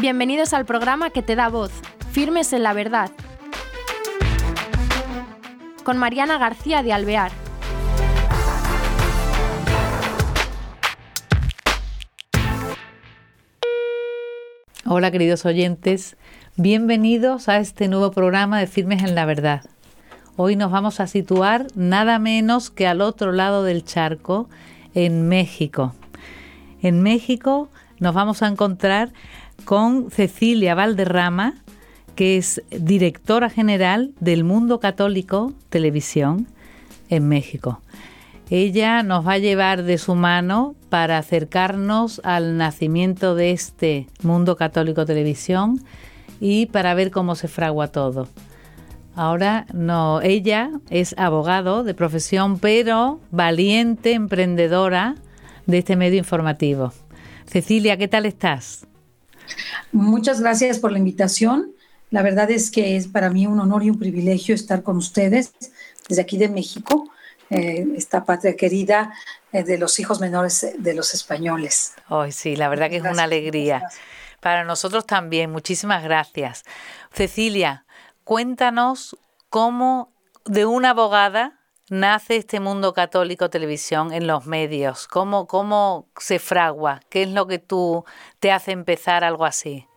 Bienvenidos al programa que te da voz, Firmes en la Verdad, con Mariana García de Alvear. Hola queridos oyentes, bienvenidos a este nuevo programa de Firmes en la Verdad. Hoy nos vamos a situar nada menos que al otro lado del charco, en México. En México nos vamos a encontrar con Cecilia Valderrama, que es directora general del Mundo Católico Televisión en México. Ella nos va a llevar de su mano para acercarnos al nacimiento de este Mundo Católico Televisión y para ver cómo se fragua todo. Ahora no, ella es abogado de profesión, pero valiente emprendedora de este medio informativo. Cecilia, ¿qué tal estás? Muchas gracias por la invitación. La verdad es que es para mí un honor y un privilegio estar con ustedes desde aquí de México, eh, esta patria querida eh, de los hijos menores de los españoles. Hoy sí, la verdad que es una alegría. Para nosotros también, muchísimas gracias. Cecilia, cuéntanos cómo de una abogada nace este mundo católico televisión en los medios? ¿Cómo, cómo se fragua? ¿Qué es lo que tú te hace empezar algo así?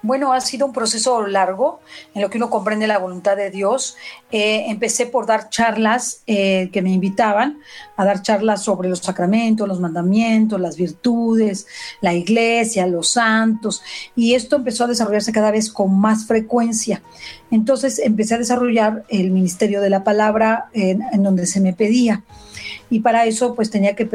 Bueno, ha sido un proceso largo en lo que uno comprende la voluntad de Dios. Eh, empecé por dar charlas eh, que me invitaban a dar charlas sobre los sacramentos, los mandamientos, las virtudes, la iglesia, los santos, y esto empezó a desarrollarse cada vez con más frecuencia. Entonces empecé a desarrollar el ministerio de la palabra en, donde se me pedía y para eso pues tenía que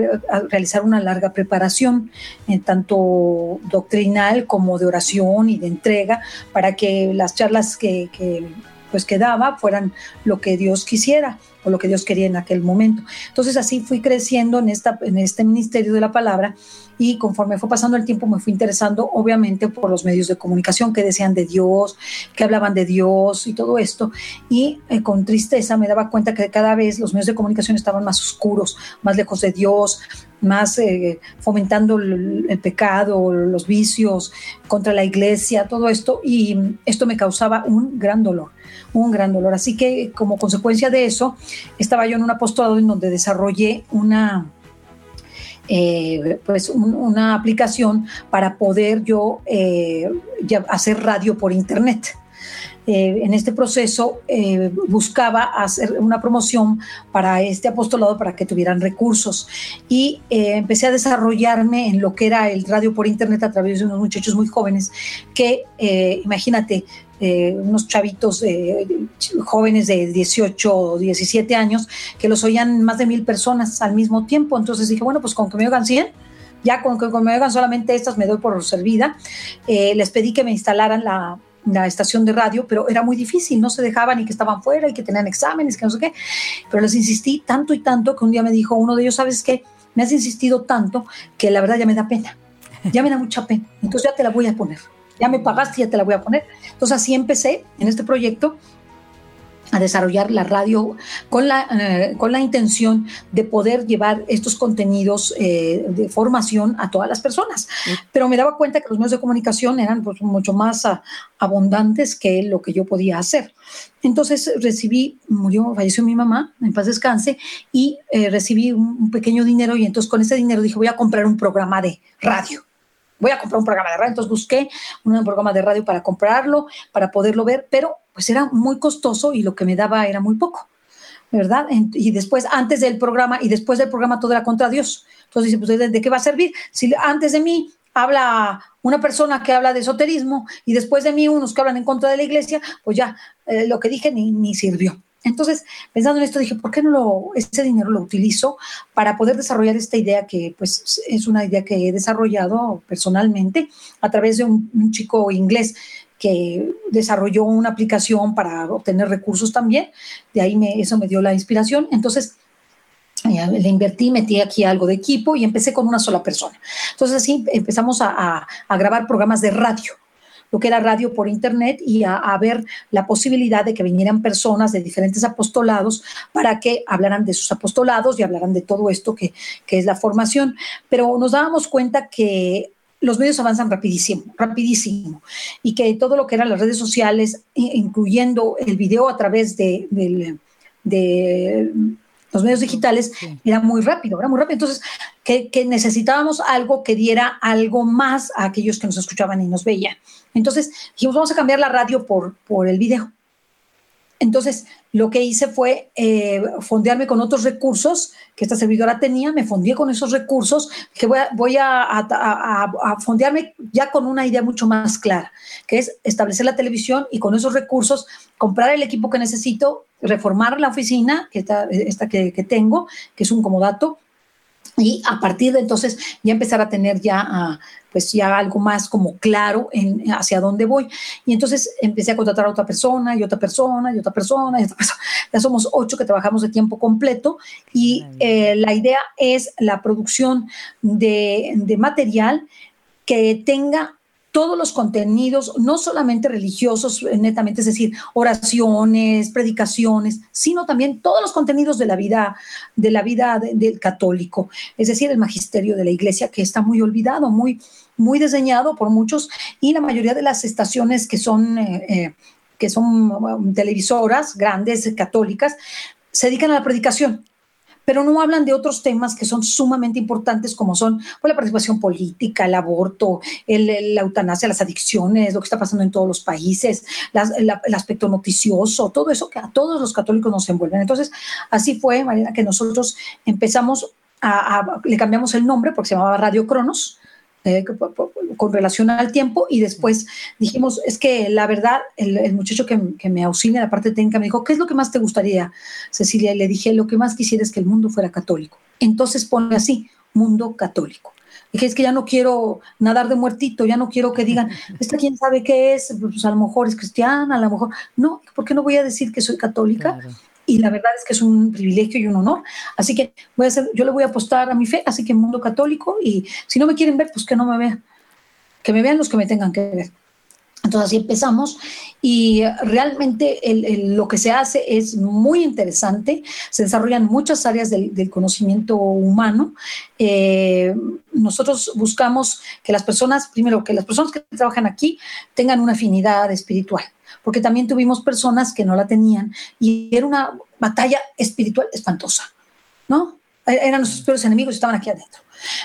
realizar una larga preparación, en tanto doctrinal como de oración y de entrega, para que las charlas que, que pues que daba fueran lo que Dios quisiera o lo que Dios quería en aquel momento. Entonces así fui creciendo en, esta, en este ministerio de la palabra y conforme fue pasando el tiempo me fui interesando obviamente por los medios de comunicación que decían de Dios, que hablaban de Dios y todo esto. Y eh, con tristeza me daba cuenta que cada vez los medios de comunicación estaban más oscuros, más lejos de Dios, más eh, fomentando el, el, pecado, los vicios contra la iglesia, todo esto. Y esto me causaba un gran dolor, un gran dolor. Así que como consecuencia de eso, estaba yo en un apostolado en donde desarrollé una eh, pues una aplicación para poder yo eh, hacer radio por internet. Eh, en este proceso buscaba hacer una promoción para este apostolado para que tuvieran recursos y empecé a desarrollarme en lo que era el radio por internet a través de unos muchachos muy jóvenes que, imagínate, eh, unos chavitos eh, jóvenes de 18 o 17 años que los oían más de mil personas al mismo tiempo. Entonces dije, bueno, pues con que me oigan 100, ya con que me oigan solamente estas me doy por servida. Eh, les pedí que me instalaran la, la estación de radio, pero era muy difícil, no se dejaban y que estaban fuera y que tenían exámenes, que no sé qué. Pero les insistí tanto y tanto que un día me dijo uno de ellos, ¿sabes qué? Me has insistido tanto que la verdad ya me da pena, ya me da mucha pena, entonces ya te la voy a poner ya me pagaste, ya te la voy a poner. Entonces así empecé en este proyecto a desarrollar la radio con la, eh, con la intención de poder llevar estos contenidos eh, de formación a todas las personas. Pero me daba cuenta que los medios de comunicación eran pues, mucho más abundantes que lo que yo podía hacer. Entonces recibí, murió, falleció mi mamá, en paz descanse, y eh, recibí un, un pequeño dinero y entonces con ese dinero dije voy a comprar un programa de radio voy a comprar un programa de radio. Entonces busqué un programa de radio para comprarlo, para poderlo ver, pero pues era muy costoso y lo que me daba era muy poco, ¿verdad? Y después, antes del programa y después del programa, todo era contra Dios. Entonces dice, pues ¿de qué va a servir? Si antes de mí habla una persona que habla de esoterismo y después de mí unos que hablan en contra de la iglesia, pues ya eh, lo que dije ni, ni sirvió. Entonces, pensando en esto, dije, ¿por qué no lo, ese dinero lo utilizo para poder desarrollar esta idea que pues es una idea que he desarrollado personalmente a través de un, chico inglés que desarrolló una aplicación para obtener recursos también. De ahí me, eso me dio la inspiración. Entonces, le invertí, metí aquí algo de equipo y empecé con una sola persona. Entonces así empezamos a grabar programas de radio lo que era radio por internet y a, ver la posibilidad de que vinieran personas de diferentes apostolados para que hablaran de sus apostolados y hablaran de todo esto que, que es la formación. Pero nos dábamos cuenta que los medios avanzan rapidísimo, rapidísimo, y que todo lo que eran las redes sociales, incluyendo el video a través de, los medios digitales, era muy rápido, era muy rápido. Entonces, que, que, necesitábamos algo que diera algo más a aquellos que nos escuchaban y nos veían. Entonces, dijimos, vamos a cambiar la radio por, por el video. Entonces, lo que hice fue eh, fondearme con otros recursos que esta servidora tenía, me fondeé con esos recursos, que voy, a, voy a, fondearme ya con una idea mucho más clara, que es establecer la televisión y con esos recursos comprar el equipo que necesito, reformar la oficina, que esta, esta que tengo, que es un comodato, y a partir de entonces ya empezar a tener ya uh, pues ya algo más como claro en hacia dónde voy. Y entonces empecé a contratar a otra persona y otra persona y otra persona y otra persona. Ya somos ocho que trabajamos de tiempo completo y eh, la idea es la producción de, de material que tenga todos los contenidos, no solamente religiosos, eh, netamente, es decir, oraciones, predicaciones, sino también todos los contenidos de la vida, de la vida del católico, es decir, el magisterio de la iglesia que está muy olvidado, muy, muy diseñado por muchos y la mayoría de las estaciones que son, eh, eh, que son televisoras grandes, católicas, se dedican a la predicación pero no hablan de otros temas que son sumamente importantes como son pues, la participación política, el aborto, el, la eutanasia, las adicciones, lo que está pasando en todos los países, el, aspecto noticioso, todo eso que a todos los católicos nos envuelven. Entonces, así fue, que nosotros empezamos a, le cambiamos el nombre porque se llamaba Radio Cronos, eh, con relación al tiempo y después dijimos, es que la verdad, el, muchacho que, que, me auxilia en la parte técnica me dijo, ¿qué es lo que más te gustaría, Cecilia? Y le dije, lo que más quisiera es que el mundo fuera católico. Entonces pone así, mundo católico. Dije, es que ya no quiero nadar de muertito, ya no quiero que digan, esta quién sabe qué es, pues a lo mejor es cristiana, a lo mejor, no, ¿por qué no voy a decir que soy católica? Y la verdad es que es un privilegio y un honor. Así que voy a hacer, yo le voy a apostar a mi fe, así que mundo católico y si no me quieren ver, pues que no me vean, que me vean los que me tengan que ver. Entonces así empezamos y realmente lo que se hace es muy interesante, se desarrollan muchas áreas del, conocimiento humano. Eh, nosotros buscamos que las personas, primero, que las personas que trabajan aquí tengan una afinidad espiritual porque también tuvimos personas que no la tenían y era una batalla espiritual espantosa, ¿no? Eran nuestros peores enemigos y estaban aquí adentro.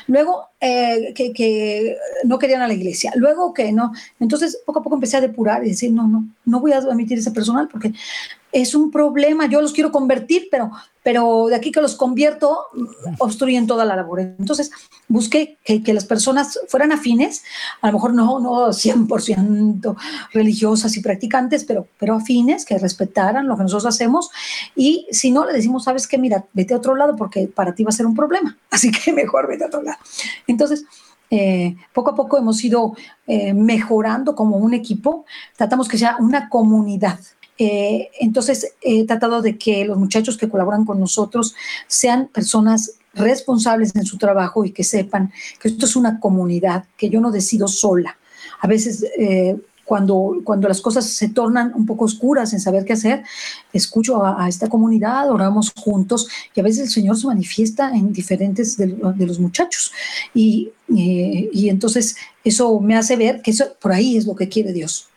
Luego, eh, que, no querían a la iglesia. Luego que no. Entonces, poco a poco empecé a depurar y decir, no, no, no voy a admitir ese personal porque es un problema. Yo los quiero convertir, pero pero de aquí que los convierto, obstruyen toda la labor. Entonces, busqué que, que las personas fueran afines, a lo mejor no, no 100% religiosas y practicantes, pero, pero afines, que respetaran lo que nosotros hacemos. Y si no, le decimos, sabes qué, mira, vete a otro lado porque para ti va a ser un problema. Así que mejor vete a otro lado. Entonces, eh, poco a poco hemos ido eh, mejorando como un equipo. Tratamos que sea una comunidad eh, entonces, he tratado de que los muchachos que colaboran con nosotros sean personas responsables en su trabajo y que sepan que esto es una comunidad, que yo no decido sola. A veces, eh, cuando, cuando las cosas se tornan un poco oscuras en saber qué hacer, escucho a, esta comunidad, oramos juntos y a veces el Señor se manifiesta en diferentes de, los muchachos. Y, eh, y entonces eso me hace ver que eso por ahí es lo que quiere Dios.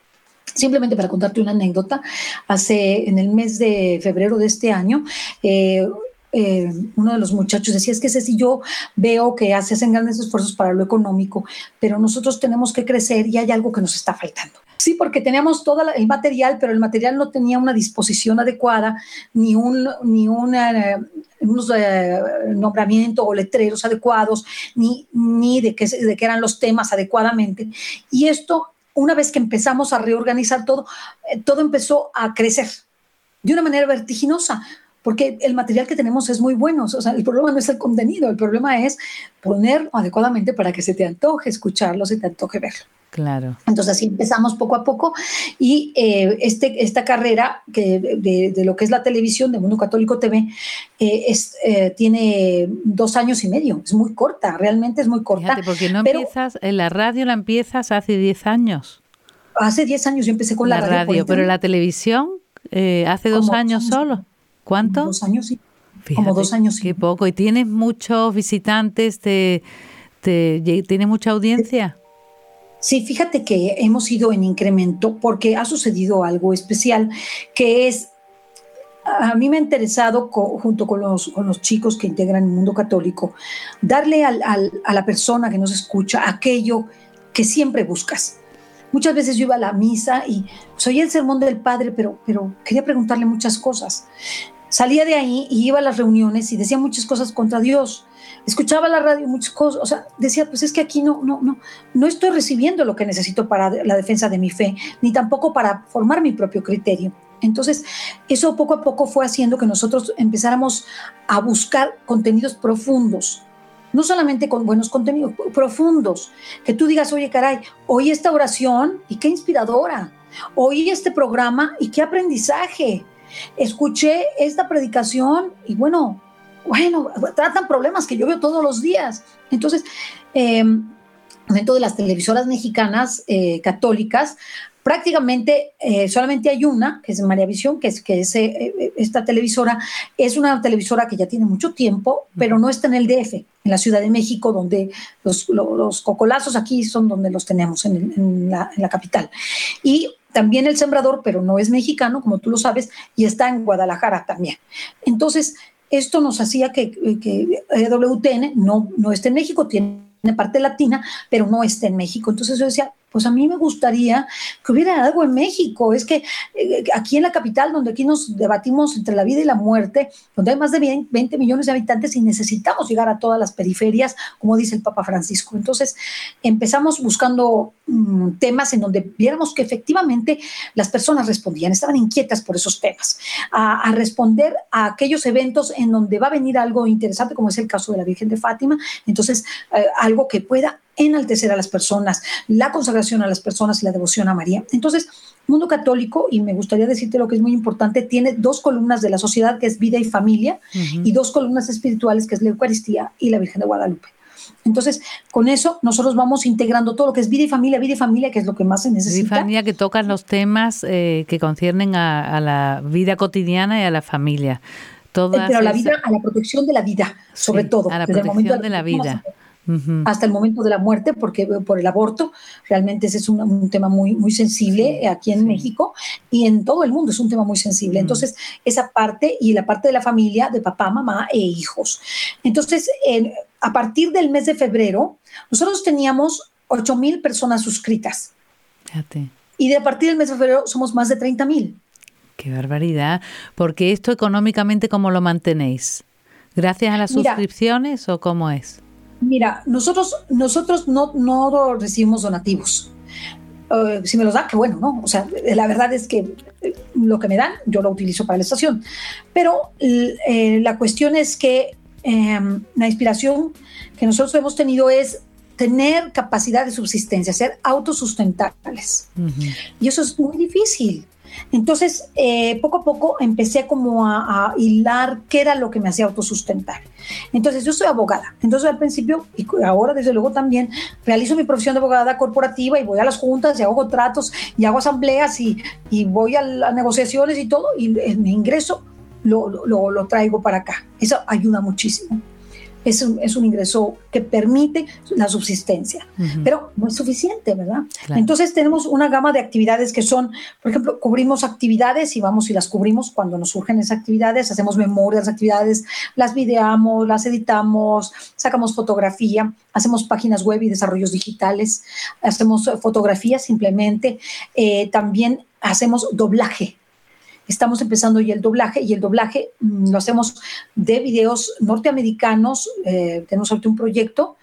Simplemente para contarte una anécdota, hace en el mes de febrero de este año, eh, eh, uno de los muchachos decía, es que yo veo que se grandes esfuerzos para lo económico, pero nosotros tenemos que crecer y hay algo que nos está faltando. Sí, porque teníamos todo el material, pero el material no tenía una disposición adecuada, ni un, ni una, unos eh, nombramientos o letreros adecuados, ni, ni de, qué, de qué eran los temas adecuadamente. Y esto una vez que empezamos a reorganizar todo, eh, todo empezó a crecer de una manera vertiginosa, porque el material que tenemos es muy bueno. O sea, el problema no es el contenido, el problema es ponerlo adecuadamente para que se te antoje escucharlo, se te antoje verlo. Claro. Entonces así empezamos poco a poco y eh, este, esta carrera que de, lo que es la televisión de Mundo Católico TV eh, es, eh, tiene dos años y medio, es muy corta, realmente es muy corta. Fíjate, porque no empiezas, en la radio la empiezas hace diez años. Hace diez años yo empecé con la, radio. pero la televisión hace dos años solo. ¿Cuánto? Dos años y como dos años. Qué poco. ¿Y tienes muchos visitantes? ¿Te, te, ¿Tienes mucha audiencia? Sí, fíjate que hemos ido en incremento porque ha sucedido algo especial, que es, a mí me ha interesado, junto con los, con los, chicos que integran el mundo católico, darle a la persona que nos escucha aquello que siempre buscas. Muchas veces yo iba a la misa y soy el sermón del Padre, pero, pero quería preguntarle muchas cosas. Salía de ahí y iba a las reuniones y decía muchas cosas contra Dios escuchaba la radio muchas cosas, o sea, decía, pues es que aquí no, no, no, no estoy recibiendo lo que necesito para la defensa de mi fe, ni tampoco para formar mi propio criterio. Entonces, eso poco a poco fue haciendo que nosotros empezáramos a buscar contenidos profundos, no solamente con buenos contenidos, profundos, que tú digas, oye, caray, oí esta oración y qué inspiradora, oí este programa y qué aprendizaje, escuché esta predicación y bueno, bueno, tratan problemas que yo veo todos los días. Entonces, em, dentro de las televisoras mexicanas eh, católicas, prácticamente eh, solamente hay una, que es María Visión, que es, que es eh, esta televisora, es una televisora que ya tiene mucho tiempo, pero no está en el DF, en la Ciudad de México, donde los, los, cocolazos aquí son donde los tenemos, en, en, la, en la capital. Y también el sembrador, pero no es mexicano, como tú lo sabes, y está en Guadalajara también. Entonces, esto nos hacía que, que WTN no, no esté en México, tiene parte latina, pero no esté en México. Entonces yo decía, pues a mí me gustaría que hubiera algo en México. Es que eh, aquí en la capital, donde aquí nos debatimos entre la vida y la muerte, donde hay más de 20 millones de habitantes y necesitamos llegar a todas las periferias, como dice el Papa Francisco. Entonces empezamos buscando mm, temas en donde viéramos que efectivamente las personas respondían, estaban inquietas por esos temas, a, responder a aquellos eventos en donde va a venir algo interesante, como es el caso de la Virgen de Fátima. Entonces, eh, algo que pueda enaltecer a las personas, la consagración a las personas y la devoción a María. Entonces, Mundo Católico, y me gustaría decirte lo que es muy importante, tiene dos columnas de la sociedad, que es vida y familia, y dos columnas espirituales, que es la Eucaristía y la Virgen de Guadalupe. Entonces, con eso nosotros vamos integrando todo lo que es vida y familia, vida y familia, que es lo que más se necesita. Vida y familia que tocan los temas eh, que conciernen a, la vida cotidiana y a la familia. Todas Pero a la vida, a la protección de la vida, sobre todo. A la protección de la vida hasta el momento de la muerte, porque por el aborto, realmente ese es un, tema muy, muy sensible aquí en México y en todo el mundo es un tema muy sensible. Entonces, esa parte y la parte de la familia, de papá, mamá e hijos. Entonces, a partir del mes de febrero, nosotros teníamos 8 mil personas suscritas. Fíjate. Y de a partir del mes de febrero somos más de 30 mil. Qué barbaridad. Porque esto económicamente, ¿cómo lo mantenéis? ¿Gracias a las suscripciones o cómo es? Mira, nosotros, nosotros no, no recibimos donativos. Eh, si me los dan, qué bueno, ¿no? O sea, la verdad es que eh, lo que me dan, yo lo utilizo para la estación. Pero eh, la cuestión es que em, la inspiración que nosotros hemos tenido es tener capacidad de subsistencia, ser autosustentables. Y eso es muy difícil. Entonces, eh, poco a poco empecé como a, hilar qué era lo que me hacía autosustentar. Entonces, yo soy abogada. Entonces, al principio, y ahora desde luego también, realizo mi profesión de abogada corporativa y voy a las juntas y hago tratos y hago asambleas y, voy a las negociaciones y todo, y mi ingreso lo, lo traigo para acá. Eso ayuda muchísimo es un, es un ingreso que permite la subsistencia, pero no es suficiente, ¿verdad? Entonces tenemos una gama de actividades que son, por ejemplo, cubrimos actividades y vamos y las cubrimos cuando nos surgen esas actividades, hacemos memoria de las actividades, las videamos, las editamos, sacamos fotografía, hacemos páginas web y desarrollos digitales, hacemos fotografía simplemente, eh, también hacemos doblaje estamos empezando ya el doblaje y el doblaje mm, lo hacemos de videos norteamericanos. Eh, tenemos ahorita un proyecto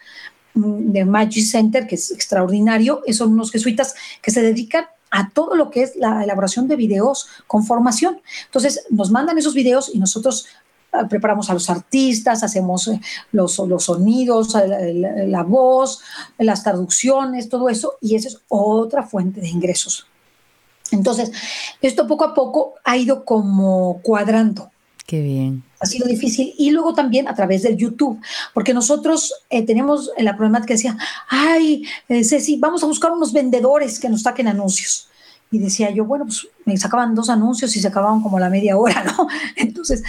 mm, de Magic Center que es extraordinario. Son unos jesuitas que se dedican a todo lo que es la elaboración de videos con formación. Entonces nos mandan esos videos y nosotros ah, preparamos a los artistas, hacemos eh, los, los sonidos, la, la, voz, las traducciones, todo eso, y esa es otra fuente de ingresos. Entonces, esto poco a poco ha ido como cuadrando. Qué bien. Ha sido difícil. Y luego también a través del YouTube, porque nosotros eh, tenemos la problemática que decía, ay, eh, Ceci, vamos a buscar unos vendedores que nos saquen anuncios. Y decía yo, bueno, pues me sacaban dos anuncios y se acababan como la media hora, ¿no? Entonces,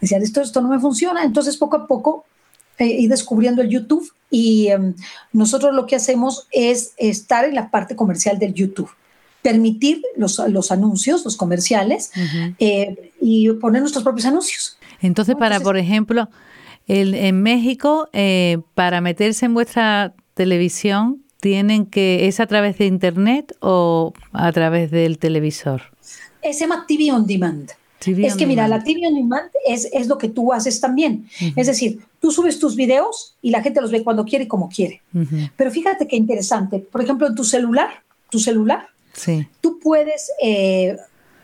decía, esto, esto no me funciona. Entonces, poco a poco eh, ir descubriendo el YouTube y em, nosotros lo que hacemos es estar en la parte comercial del YouTube permitir los, los anuncios, los comerciales eh, y poner nuestros propios anuncios. Entonces, para, por ejemplo, el, en México, eh, para meterse en vuestra televisión, tienen que, ¿es a través de internet o a través del televisor? Se llama TV on demand. es que mira, la TV on demand es, es lo que tú haces también. Es decir, tú subes tus videos y la gente los ve cuando quiere y como quiere. Pero fíjate qué interesante. Por ejemplo, en tu celular, tu celular, Tú puedes eh,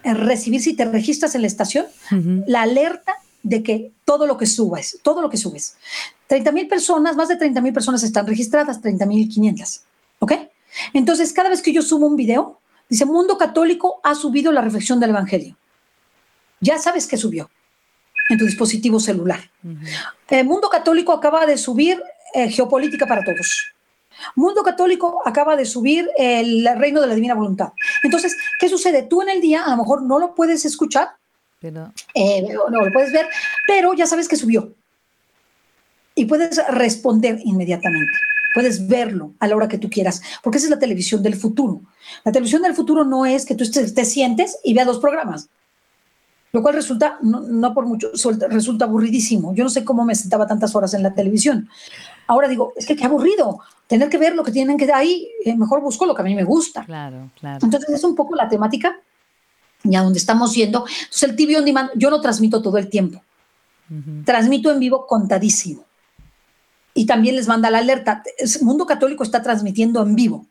recibir, si te registras en la estación, la alerta de que todo lo que subes, todo lo que subes. 30 mil personas, más de 30 mil personas están registradas, 30 mil 500. ¿Ok? Entonces, cada vez que yo subo un video, dice Mundo Católico ha subido la reflexión del Evangelio. Ya sabes que subió en tu dispositivo celular. El Mundo Católico acaba de subir eh, Geopolítica para Todos. Mundo Católico acaba de subir el reino de la divina voluntad. Entonces, ¿qué sucede? Tú en el día a lo mejor no lo puedes escuchar, pero... Eh, no lo puedes ver, pero ya sabes que subió. Y puedes responder inmediatamente. Puedes verlo a la hora que tú quieras, porque esa es la televisión del futuro. La televisión del futuro no es que tú te, sientes y veas dos programas, lo cual resulta, no, no, por mucho, resulta aburridísimo. Yo no sé cómo me sentaba tantas horas en la televisión. Ahora digo, es que qué aburrido tener que ver lo que tienen que dar ahí, eh, mejor busco lo que a mí me gusta. Claro, claro. Entonces es un poco la temática y a donde estamos yendo. Entonces el TV on demand, yo no transmito todo el tiempo. Transmito en vivo contadísimo. Y también les manda la alerta. El mundo católico está transmitiendo en vivo.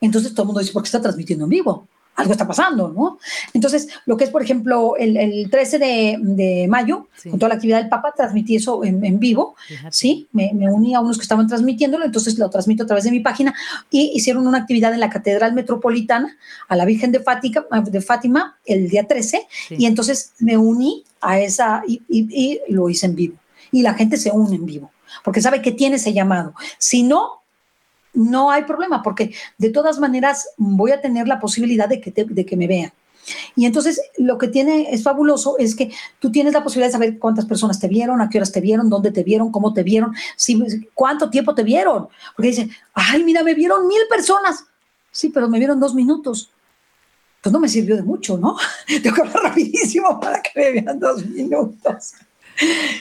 Entonces todo el mundo dice, ¿por qué está transmitiendo en vivo? Algo está pasando, ¿no? Entonces, lo que es, por ejemplo, el, 13 de, mayo, con toda la actividad del Papa, transmití eso en, vivo, ¿sí? Me, uní a unos que estaban transmitiéndolo, entonces lo transmito a través de mi página y hicieron una actividad en la Catedral Metropolitana a la Virgen de Fátima, de Fátima el día 13 y entonces me uní a esa y, y lo hice en vivo. Y la gente se une en vivo, porque sabe que tiene ese llamado. Si no, no hay problema, porque de todas maneras voy a tener la posibilidad de que, de que me vean. Y entonces lo que tiene es fabuloso es que tú tienes la posibilidad de saber cuántas personas te vieron, a qué horas te vieron, dónde te vieron, cómo te vieron, si, cuánto tiempo te vieron. Porque dicen, ay, mira, me vieron mil personas. Sí, pero me vieron dos minutos. Pues no me sirvió de mucho, ¿no? Tengo que hablar rapidísimo para que me vean dos minutos.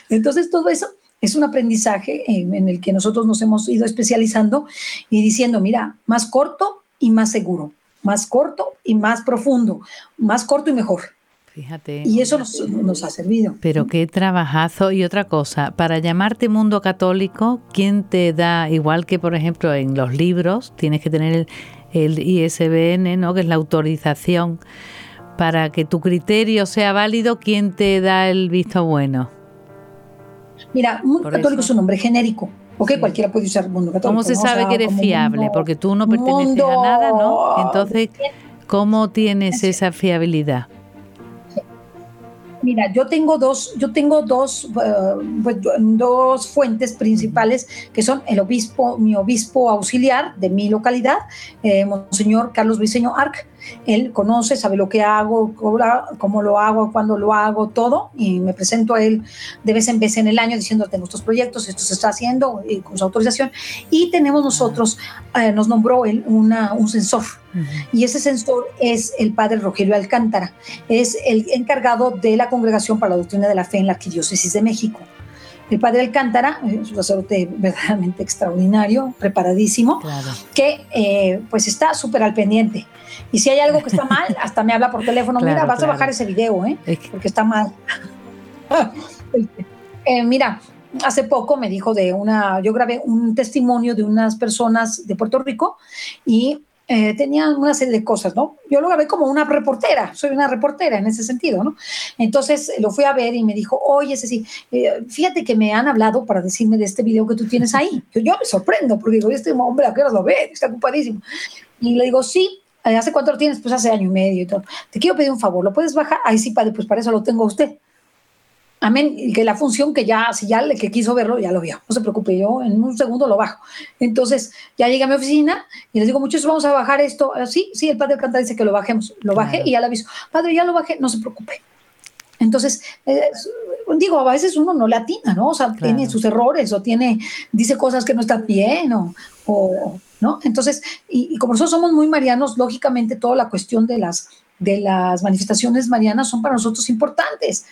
Entonces todo eso es un aprendizaje en, el que nosotros nos hemos ido especializando y diciendo, mira, más corto y más seguro, más corto y más profundo, más corto y mejor. Fíjate. Y eso nos, ha servido. Pero qué trabajazo. Y otra cosa, para llamarte mundo católico, ¿quién te da, igual que por ejemplo en los libros, tienes que tener el, el ISBN, ¿no? que es la autorización, para que tu criterio sea válido, ¿quién te da el visto bueno? Mira, mundo católico es un nombre genérico. Ok, cualquiera puede usar mundo católico. ¿Cómo se sabe que eres fiable? Porque tú no perteneces a nada, ¿no? Entonces, ¿cómo tienes esa fiabilidad? Mira, yo tengo dos, yo tengo dos, eh, pues, dos fuentes principales que son el obispo, mi obispo auxiliar de mi localidad, eh, Monseñor Carlos Briceño Arc. Él conoce, sabe lo que hago, cómo lo hago, cuándo lo hago, todo, y me presento a él de vez en vez en el año diciendo, tengo estos proyectos, esto se está haciendo, y con su autorización. Y tenemos nosotros, eh, nos nombró él una, un censor, y ese censor es el padre Rogelio Alcántara, es el encargado de la Congregación para la Doctrina de la Fe en la Arquidiócesis de México. El padre Alcántara es un sacerdote verdaderamente extraordinario, preparadísimo, que eh, pues está súper al pendiente. Y si hay algo que está mal, hasta me habla por teléfono, mira, vas a bajar ese video, ¿eh? porque está mal. Eh, mira, hace poco me dijo de una, yo grabé un testimonio de unas personas de Puerto Rico y eh, tenían una serie de cosas, ¿no? Yo lo grabé como una reportera, soy una reportera en ese sentido, ¿no? Entonces lo fui a ver y me dijo, oye, sí, eh, fíjate que me han hablado para decirme de este video que tú tienes ahí. Yo, me sorprendo porque digo, este hombre, ¿a qué hora lo ve? Está ocupadísimo. Y le digo, sí, eh, ¿hace cuánto lo tienes? Pues hace año y medio y todo. Te quiero pedir un favor, ¿lo puedes bajar? Ahí sí, padre, pues para eso lo tengo a usted. Amén. Y que la función que ya, si ya el que quiso verlo, ya lo vio. No se preocupe, yo en un segundo lo bajo. Entonces, ya llegué a mi oficina y les digo, muchachos, vamos a bajar esto. Sí, sí, el padre Alcántara dice que lo bajemos. Lo bajé y ya le aviso. Padre, ya lo bajé, no se preocupe. Entonces, eh, digo, a veces uno no le atina, ¿no? O sea, tiene sus errores o tiene, dice cosas que no están bien o, ¿no? Entonces, y, como nosotros somos muy marianos, lógicamente toda la cuestión de las de las manifestaciones marianas son para nosotros importantes,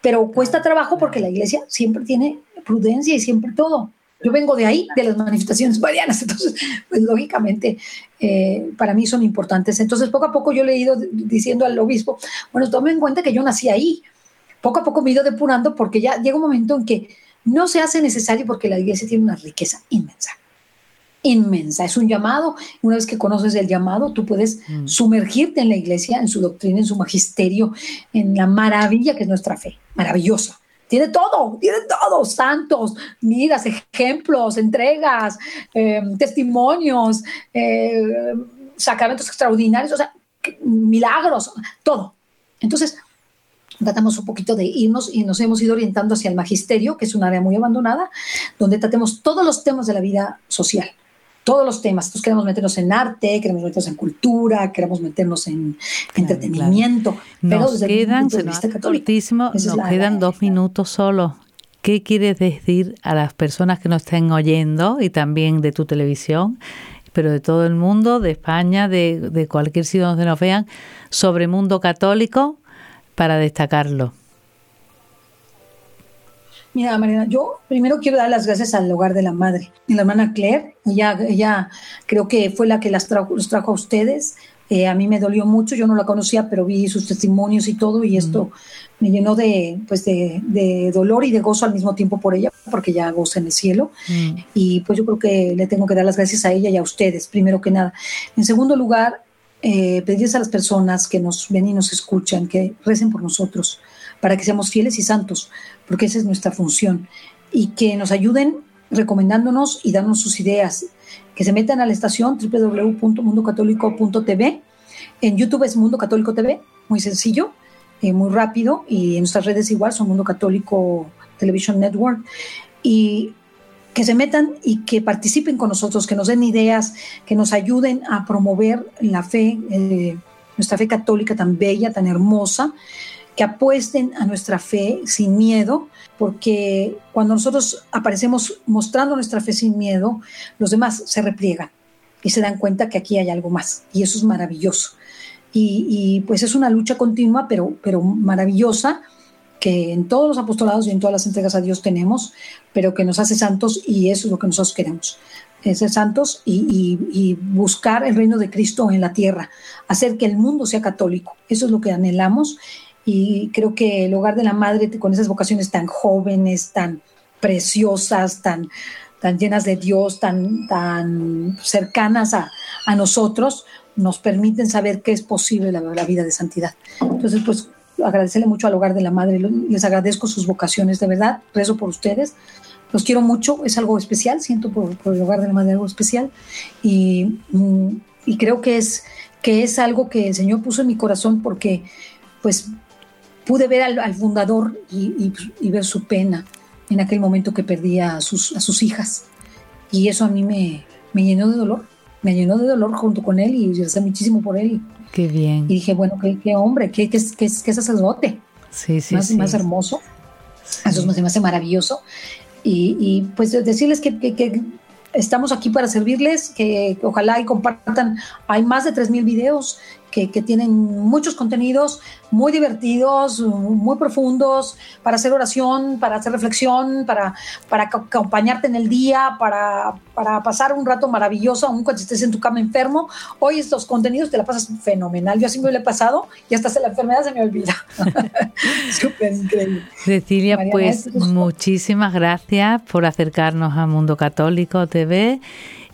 pero cuesta trabajo porque la iglesia siempre tiene prudencia y siempre todo. Yo vengo de ahí, de las manifestaciones marianas, entonces, pues lógicamente eh, para mí son importantes. Entonces, poco a poco yo le he ido diciendo al obispo, bueno, tome en cuenta que yo nací ahí. Poco a poco me he ido depurando porque ya llega un momento en que no se hace necesario porque la iglesia tiene una riqueza inmensa inmensa. Es un llamado. Una vez que conoces el llamado, tú puedes mm. sumergirte en la iglesia, en su doctrina, en su magisterio, en la maravilla que es nuestra fe. Maravillosa. Tiene todo, tiene todo, santos, miras, ejemplos, entregas, em, testimonios, eh, sacramentos extraordinarios, o sea, milagros, todo. Entonces, tratamos un poquito de irnos y nos hemos ido orientando hacia el magisterio, que es un área muy abandonada, donde tratemos todos los temas de la vida social todos los temas. Entonces queremos meternos en arte, queremos meternos en cultura, queremos meternos en entretenimiento. Pero nos quedan, se nos, nos quedan dos minutos solo. ¿Qué quieres decir a las personas que nos estén oyendo y también de tu televisión, pero de todo el mundo, de España, de, de cualquier sitio donde nos vean, sobre mundo católico para destacarlo? Mira, Mariana, yo primero quiero dar las gracias al hogar de la madre, la hermana Claire. Ella, ella creo que fue la que las trajo, los trajo a ustedes. Eh, a mí me dolió mucho, yo no la conocía, pero vi sus testimonios y todo, y esto me llenó de, pues de, dolor y de gozo al mismo tiempo por ella, porque ya goza en el cielo. Mm. Y pues yo creo que le tengo que dar las gracias a ella y a ustedes, primero que nada. En segundo lugar, eh, pedirles a las personas que nos ven y nos escuchan que recen por nosotros, para que seamos fieles y santos, porque esa es nuestra función, y que nos ayuden recomendándonos y dándonos sus ideas, que se metan a la estación www.mundocatólico.tv, en YouTube es Mundo Católico TV, muy sencillo, eh, muy rápido, y en nuestras redes igual son Mundo Católico Television Network, y que se metan y que participen con nosotros, que nos den ideas, que nos ayuden a promover la fe, eh, nuestra fe católica tan bella, tan hermosa, que apuesten a nuestra fe sin miedo, porque cuando nosotros aparecemos mostrando nuestra fe sin miedo, los demás se repliegan y se dan cuenta que aquí hay algo más, y eso es maravilloso. Y, pues es una lucha continua, pero, pero maravillosa, que en todos los apostolados y en todas las entregas a Dios tenemos, pero que nos hace santos y eso es lo que nosotros queremos, ser santos y, y, buscar el reino de Cristo en la tierra, hacer que el mundo sea católico. Eso es lo que anhelamos y creo que el hogar de la madre con esas vocaciones tan jóvenes, tan preciosas, tan, tan llenas de Dios, tan, tan cercanas a, a nosotros, nos permiten saber que es posible la, la, vida de santidad. Entonces, pues agradecerle mucho al hogar de la madre, les agradezco sus vocaciones, de verdad, rezo por ustedes, los quiero mucho, es algo especial, siento por, por el hogar de la madre algo especial y, y creo que es, que es algo que el Señor puso en mi corazón porque pues pude ver al, fundador y, ver su pena en aquel momento que perdía a sus, a sus hijas. Y eso a mí me, me llenó de dolor, me llenó de dolor junto con él y sé muchísimo por él. Qué bien. Y dije, bueno, qué, qué hombre, qué, qué, qué, qué sacerdote. Sí, sí, más, sí. más hermoso. Eso me hace maravilloso. Y, y pues decirles que, que, estamos aquí para servirles, que, ojalá y compartan. Hay más de 3.000 videos que, tienen muchos contenidos muy divertidos, muy profundos, para hacer oración, para hacer reflexión, para, para acompañarte en el día, para, para pasar un rato maravilloso, aun cuando estés en tu cama enfermo. Hoy estos contenidos te la pasas fenomenal. Yo así me lo he pasado y hasta la enfermedad se me olvida. Súper increíble. Cecilia, pues muchísimas gracias por acercarnos a Mundo Católico TV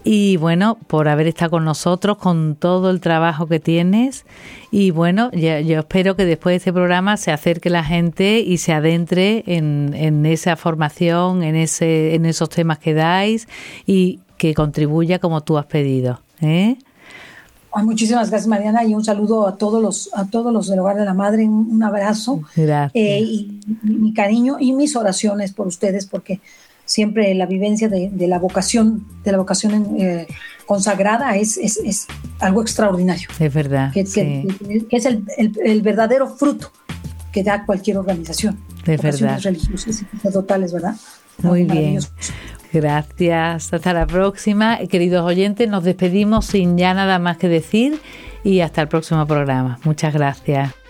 y bueno, por haber estado con nosotros, con todo el trabajo que tienes. Y bueno, yo espero que después de este programa se acerque la gente y se adentre en, en esa formación, en, ese, en esos temas que dais y que contribuya como tú has pedido. ¿eh? muchísimas gracias Mariana y un saludo a todos los a todos los del hogar de la madre un, abrazo eh, y mi cariño y mis oraciones por ustedes porque siempre la vivencia de, la vocación, de la vocación eh, consagrada es, es, algo extraordinario. Es verdad. Que, es el, verdadero fruto que da cualquier organización. De verdad. religiosas y sacerdotales, ¿verdad? Muy bien. Gracias. Hasta la próxima. Queridos oyentes, nos despedimos sin ya nada más que decir y hasta el próximo programa. Muchas gracias.